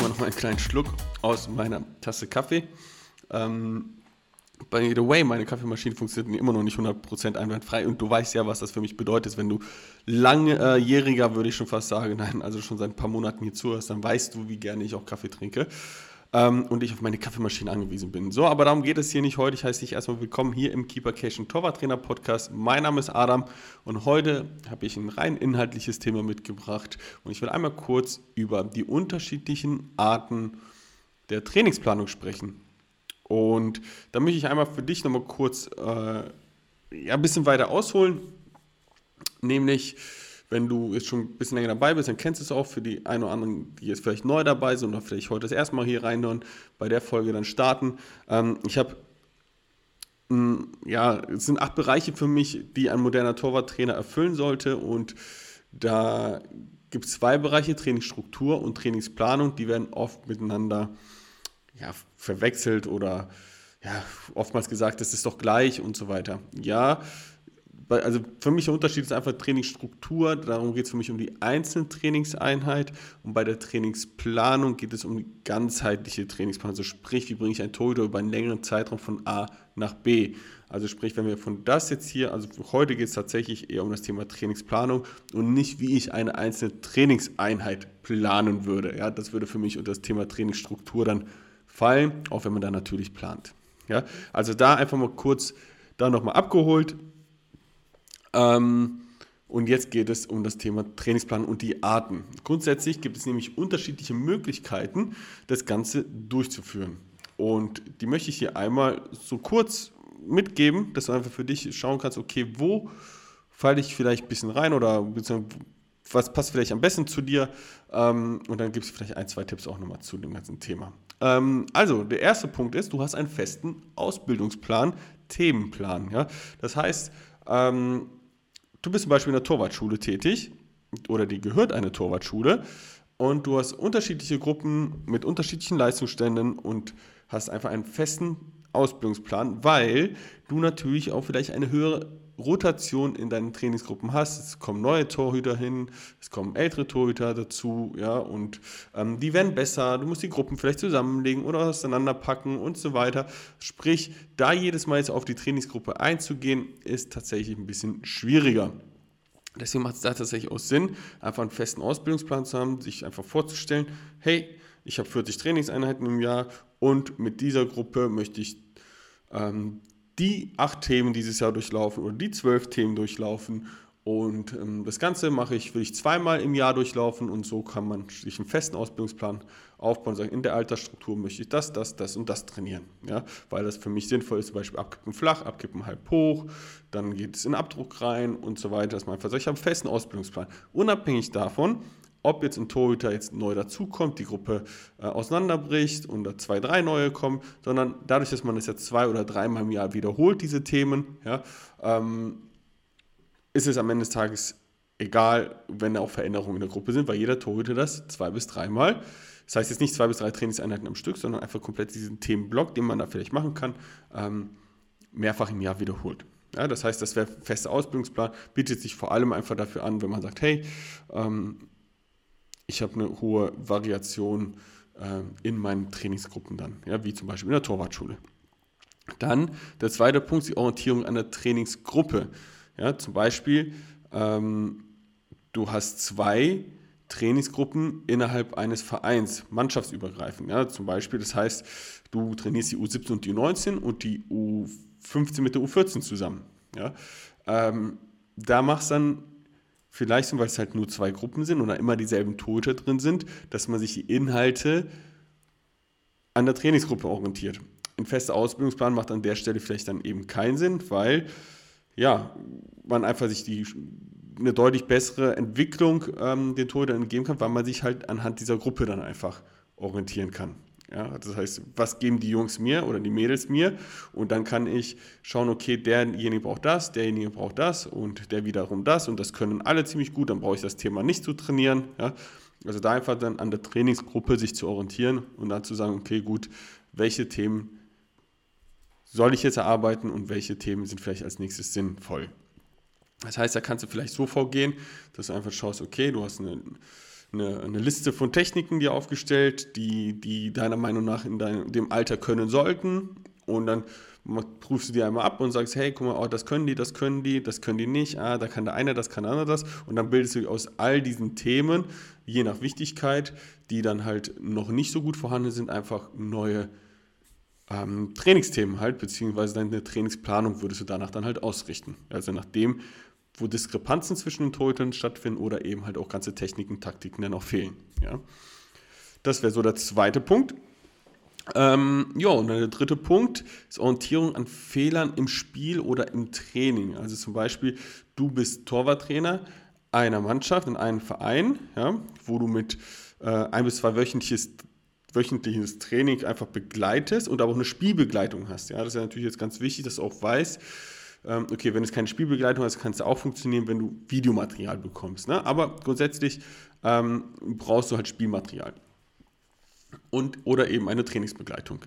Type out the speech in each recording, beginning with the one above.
erstmal noch einen kleinen Schluck aus meiner Tasse Kaffee. Ähm, by the way, meine Kaffeemaschine funktioniert immer noch nicht 100% einwandfrei und du weißt ja, was das für mich bedeutet. Wenn du langjähriger, würde ich schon fast sagen, nein, also schon seit ein paar Monaten hier zuhörst, dann weißt du, wie gerne ich auch Kaffee trinke ähm, und ich auf meine Kaffeemaschine angewiesen bin. So, aber darum geht es hier nicht heute. Ich heiße dich erstmal willkommen hier im Keepercation Torwarttrainer Podcast. Mein Name ist Adam und heute habe ich ein rein inhaltliches Thema mitgebracht und ich will einmal kurz über die unterschiedlichen Arten der Trainingsplanung sprechen. Und da möchte ich einmal für dich nochmal kurz äh, ja, ein bisschen weiter ausholen, nämlich wenn du jetzt schon ein bisschen länger dabei bist, dann kennst du es auch für die einen oder anderen, die jetzt vielleicht neu dabei sind oder vielleicht heute das erste Mal hier reinhören, bei der Folge dann starten. Ähm, ich habe, ja, es sind acht Bereiche für mich, die ein moderner Torwarttrainer erfüllen sollte und da gibt es zwei Bereiche, Trainingsstruktur und Trainingsplanung, die werden oft miteinander ja, verwechselt oder ja, oftmals gesagt, das ist doch gleich und so weiter. Ja, also für mich der Unterschied ist einfach Trainingsstruktur, darum geht es für mich um die einzelne Trainingseinheit und bei der Trainingsplanung geht es um die ganzheitliche Trainingsplanung, also sprich, wie bringe ich ein Torhüter über einen längeren Zeitraum von A nach B. Also sprich, wenn wir von das jetzt hier, also heute geht es tatsächlich eher um das Thema Trainingsplanung und nicht, wie ich eine einzelne Trainingseinheit planen würde. Ja, das würde für mich unter das Thema Trainingsstruktur dann fallen, auch wenn man da natürlich plant. Ja, also da einfach mal kurz da nochmal abgeholt. Ähm, und jetzt geht es um das Thema Trainingsplan und die Arten. Grundsätzlich gibt es nämlich unterschiedliche Möglichkeiten, das Ganze durchzuführen. Und die möchte ich hier einmal so kurz mitgeben, dass du einfach für dich schauen kannst, okay, wo falle ich vielleicht ein bisschen rein oder was passt vielleicht am besten zu dir. Ähm, und dann gibt es vielleicht ein, zwei Tipps auch nochmal zu dem ganzen Thema. Ähm, also, der erste Punkt ist, du hast einen festen Ausbildungsplan, Themenplan. Das heißt, ähm, du bist zum Beispiel in der Torwartschule tätig oder dir gehört eine Torwartschule und du hast unterschiedliche Gruppen mit unterschiedlichen Leistungsständen und hast einfach einen festen Ausbildungsplan, weil du natürlich auch vielleicht eine höhere Rotation in deinen Trainingsgruppen hast. Es kommen neue Torhüter hin, es kommen ältere Torhüter dazu, ja, und ähm, die werden besser. Du musst die Gruppen vielleicht zusammenlegen oder auseinanderpacken und so weiter. Sprich, da jedes Mal jetzt auf die Trainingsgruppe einzugehen, ist tatsächlich ein bisschen schwieriger. Deswegen macht es da tatsächlich auch Sinn, einfach einen festen Ausbildungsplan zu haben, sich einfach vorzustellen, hey, ich habe 40 Trainingseinheiten im Jahr und mit dieser Gruppe möchte ich ähm, die acht Themen dieses Jahr durchlaufen oder die zwölf Themen durchlaufen. Und ähm, das Ganze mache ich, will ich zweimal im Jahr durchlaufen und so kann man sich einen festen Ausbildungsplan aufbauen und sagen, in der Altersstruktur möchte ich das, das, das und das trainieren. Ja? Weil das für mich sinnvoll ist, zum Beispiel abkippen flach, abkippen halb hoch, dann geht es in Abdruck rein und so weiter, dass man einfach sagt, ich habe einen festen Ausbildungsplan. Unabhängig davon, ob jetzt ein Torhüter jetzt neu dazukommt, die Gruppe äh, auseinanderbricht und da zwei, drei neue kommen, sondern dadurch, dass man es jetzt zwei oder dreimal im Jahr wiederholt, diese Themen, ja, ähm, ist es am Ende des Tages egal, wenn da auch Veränderungen in der Gruppe sind, weil jeder Torhüter das zwei bis dreimal. Das heißt jetzt nicht zwei bis drei Trainingseinheiten am Stück, sondern einfach komplett diesen Themenblock, den man da vielleicht machen kann, ähm, mehrfach im Jahr wiederholt. Ja, das heißt, das wäre fester Ausbildungsplan, bietet sich vor allem einfach dafür an, wenn man sagt, hey, ähm, ich habe eine hohe Variation äh, in meinen Trainingsgruppen dann, ja, wie zum Beispiel in der Torwartschule. Dann der zweite Punkt, die Orientierung an der Trainingsgruppe. Ja, zum Beispiel, ähm, du hast zwei Trainingsgruppen innerhalb eines Vereins, mannschaftsübergreifend. Ja, zum Beispiel, das heißt, du trainierst die U17 und die U19 und die U15 mit der U14 zusammen. Ja, ähm, da machst dann vielleicht, weil es halt nur zwei Gruppen sind oder immer dieselben Torhüter drin sind, dass man sich die Inhalte an der Trainingsgruppe orientiert. Ein fester Ausbildungsplan macht an der Stelle vielleicht dann eben keinen Sinn, weil ja, man einfach sich die, eine deutlich bessere Entwicklung ähm, den Torhütern entgeben kann, weil man sich halt anhand dieser Gruppe dann einfach orientieren kann. Ja, das heißt, was geben die Jungs mir oder die Mädels mir? Und dann kann ich schauen, okay, derjenige braucht das, derjenige braucht das und der wiederum das und das können alle ziemlich gut, dann brauche ich das Thema nicht zu trainieren. Ja. Also da einfach dann an der Trainingsgruppe sich zu orientieren und dann zu sagen, okay, gut, welche Themen soll ich jetzt erarbeiten und welche Themen sind vielleicht als nächstes sinnvoll. Das heißt, da kannst du vielleicht so vorgehen, dass du einfach schaust, okay, du hast eine eine, eine, Liste von Techniken dir aufgestellt, die, die deiner Meinung nach in deinem, dem Alter können sollten. Und dann prüfst du die einmal ab und sagst, hey, guck mal, oh, das können die, das können die, das können die nicht, ah, da kann der eine, das kann der andere das. Und dann bildest du aus all diesen Themen, je nach Wichtigkeit, die dann halt noch nicht so gut vorhanden sind, einfach neue ähm, Trainingsthemen halt, beziehungsweise deine Trainingsplanung würdest du danach dann halt ausrichten. Also nachdem, wo Diskrepanzen zwischen den Torhütern stattfinden oder eben halt auch ganze Techniken, Taktiken dann auch fehlen. Ja. Das wäre so der zweite Punkt. Ähm, ja, und der dritte Punkt ist Orientierung an Fehlern im Spiel oder im Training. Also zum Beispiel, du bist Torwarttrainer einer Mannschaft in einem Verein, ja, wo du mit äh, ein bis zwei wöchentliches, wöchentliches Training einfach begleitest und aber auch eine Spielbegleitung hast. Ja, das ist ja natürlich jetzt ganz wichtig, dass du auch weißt, ähm, okay, wenn es keine Spielbegleitung hast, kann es auch funktionieren, wenn du Videomaterial bekommst. Ne? Aber grundsätzlich ähm, brauchst du halt Spielmaterial und, oder eben eine Trainingsbegleitung.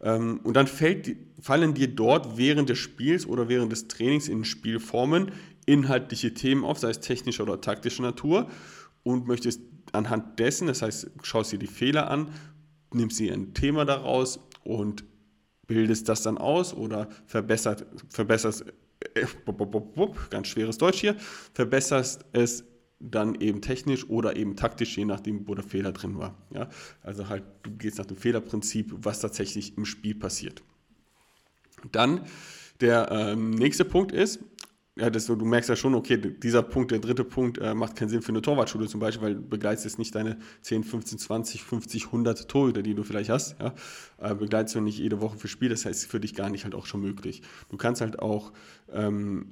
Ähm, und dann fällt, fallen dir dort während des Spiels oder während des Trainings in Spielformen inhaltliche Themen auf, sei es technischer oder taktischer Natur, und möchtest anhand dessen, das heißt, schaust dir die Fehler an, nimmst dir ein Thema daraus und bildest das dann aus oder verbessert, verbesserst, äh, ganz schweres Deutsch hier, verbesserst es dann eben technisch oder eben taktisch, je nachdem, wo der Fehler drin war. Ja? Also halt, du gehst nach dem Fehlerprinzip, was tatsächlich im Spiel passiert. Dann der ähm, nächste Punkt ist, ja, das, du merkst ja schon, okay, dieser Punkt, der dritte Punkt, äh, macht keinen Sinn für eine Torwartschule zum Beispiel, weil du begleitest jetzt nicht deine 10, 15, 20, 50, 100 Torhüter, die du vielleicht hast, ja, äh, begleitest du nicht jede Woche für Spiel, das heißt für dich gar nicht halt auch schon möglich. Du kannst halt auch ähm,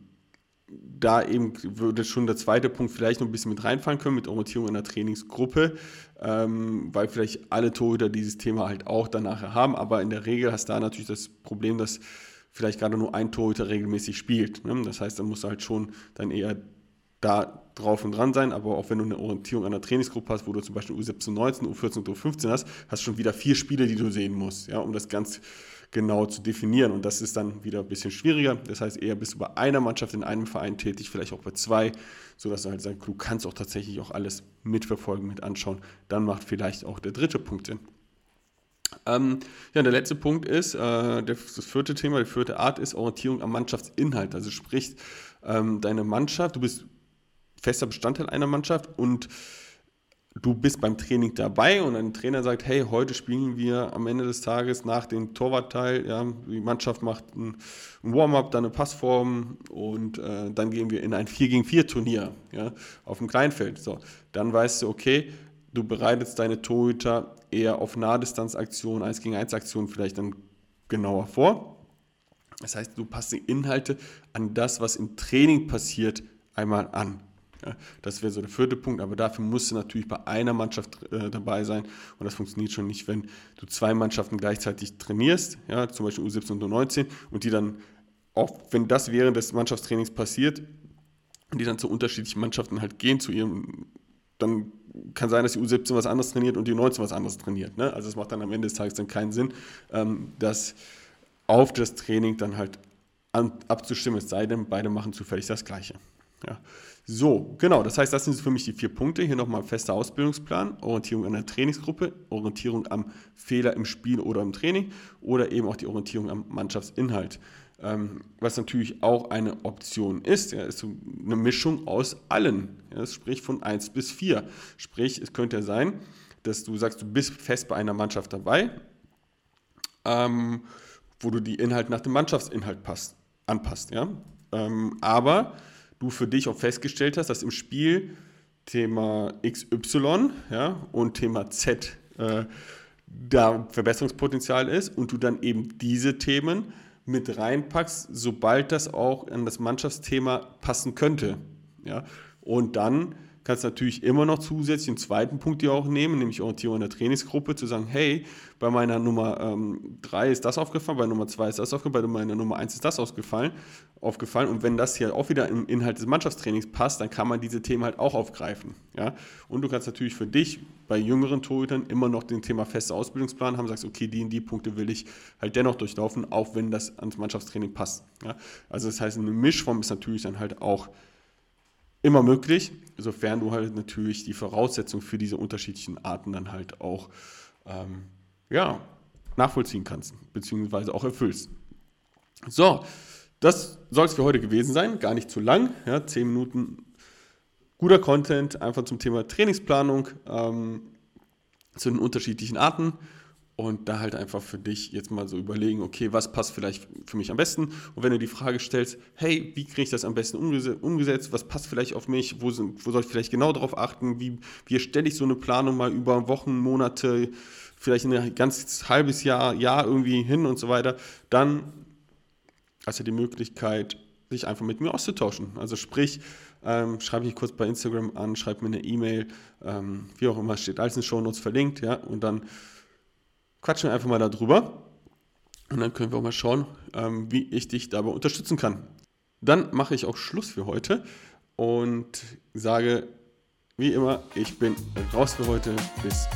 da eben würde schon der zweite Punkt vielleicht noch ein bisschen mit reinfallen können, mit Orientierung in der Trainingsgruppe, ähm, weil vielleicht alle Torhüter dieses Thema halt auch danach haben, aber in der Regel hast du da natürlich das Problem, dass vielleicht gerade nur ein Torhüter regelmäßig spielt. Ne? Das heißt, dann musst du halt schon dann eher da drauf und dran sein, aber auch wenn du eine Orientierung an der Trainingsgruppe hast, wo du zum Beispiel U17, 19, U14, U15 hast, hast du schon wieder vier Spiele, die du sehen musst, ja, um das ganz genau zu definieren. Und das ist dann wieder ein bisschen schwieriger. Das heißt, eher bist du bei einer Mannschaft in einem Verein tätig, vielleicht auch bei zwei, sodass du halt sagst, du kannst auch tatsächlich auch alles mitverfolgen, mit anschauen. Dann macht vielleicht auch der dritte Punkt Sinn. Ähm, ja, der letzte Punkt ist, äh, das vierte Thema, die vierte Art ist Orientierung am Mannschaftsinhalt. Also sprich, ähm, deine Mannschaft, du bist fester Bestandteil einer Mannschaft und du bist beim Training dabei und ein Trainer sagt, hey, heute spielen wir am Ende des Tages nach dem Torwartteil, ja, die Mannschaft macht ein, Warm-up, dann eine Passform und äh, dann gehen wir in ein 4 gegen 4 Turnier ja, auf dem Kleinfeld. So, dann weißt du, okay, du bereitest deine Torhüter eher auf Nahdistanzaktionen, 1 gegen 1 Aktionen vielleicht dann genauer vor. Das heißt, du passt die Inhalte an das, was im Training passiert, einmal an. Das wäre so der vierte Punkt, aber dafür musst du natürlich bei einer Mannschaft äh, dabei sein und das funktioniert schon nicht, wenn du zwei Mannschaften gleichzeitig trainierst, ja, zum Beispiel U17 und U19 und die dann, auch wenn das während des Mannschaftstrainings passiert, und die dann zu unterschiedlichen Mannschaften halt gehen, zu ihrem, dann kann sein, dass die U17 was anderes trainiert und die U19 was anderes trainiert. Ne? Also es macht dann am Ende des Tages dann keinen Sinn, ähm, das auf das Training dann halt an, abzustimmen, es sei denn, beide machen zufällig das Gleiche. Ja. So, genau, das heißt, das sind für mich die vier Punkte. Hier nochmal fester Ausbildungsplan, Orientierung an der Trainingsgruppe, Orientierung am Fehler im Spiel oder im Training oder eben auch die Orientierung am Mannschaftsinhalt. Ähm, was natürlich auch eine Option ist, ja, ist so eine Mischung aus allen, ja, sprich von 1 bis 4. Sprich, es könnte ja sein, dass du sagst, du bist fest bei einer Mannschaft dabei, ähm, wo du die Inhalte nach dem Mannschaftsinhalt passt, anpasst. Ja? Ähm, aber du für dich auch festgestellt hast, dass im Spiel Thema XY ja, und Thema Z äh, da Verbesserungspotenzial ist und du dann eben diese Themen mit reinpackst, sobald das auch an das Mannschaftsthema passen könnte. Ja? Und dann kannst natürlich immer noch zusätzlich einen zweiten Punkt dir auch nehmen, nämlich Orientierung in der Trainingsgruppe, zu sagen, hey, bei meiner Nummer 3 ähm, ist das aufgefallen, bei Nummer 2 ist das aufgefallen, bei meiner Nummer 1 ist das aufgefallen, aufgefallen. Und wenn das hier auch wieder im Inhalt des Mannschaftstrainings passt, dann kann man diese Themen halt auch aufgreifen. Ja? Und du kannst natürlich für dich bei jüngeren Torhütern immer noch den Thema fester Ausbildungsplan haben, sagst, okay, die und die Punkte will ich halt dennoch durchlaufen, auch wenn das ans Mannschaftstraining passt. Ja? Also das heißt, eine Mischform ist natürlich dann halt auch immer möglich, sofern du halt natürlich die Voraussetzungen für diese unterschiedlichen Arten dann halt auch ähm, ja, nachvollziehen kannst, beziehungsweise auch erfüllst. So, das soll es für heute gewesen sein, gar nicht zu lang, ja, 10 Minuten guter Content, einfach zum Thema Trainingsplanung, ähm, zu den unterschiedlichen Arten und da halt einfach für dich jetzt mal so überlegen, okay, was passt vielleicht für mich am besten? Und wenn du die Frage stellst, hey, wie kriege ich das am besten umgesetzt? Was passt vielleicht auf mich? Wo, sind, wo soll ich vielleicht genau darauf achten? Wie, wie erstelle ich so eine Planung mal über Wochen, Monate, vielleicht ein ganz halbes Jahr, Jahr irgendwie hin und so weiter? Dann hast du die Möglichkeit, sich einfach mit mir auszutauschen. Also sprich, ähm, schreib mich kurz bei Instagram an, schreib mir eine E-Mail, ähm, wie auch immer, steht alles in den Show Notes verlinkt, ja, und dann quatschen wir einfach mal darüber und dann können wir auch mal schauen, ähm, wie ich dich dabei unterstützen kann. Dann mache ich auch Schluss für heute und sage, wie immer, ich bin raus für heute. Bis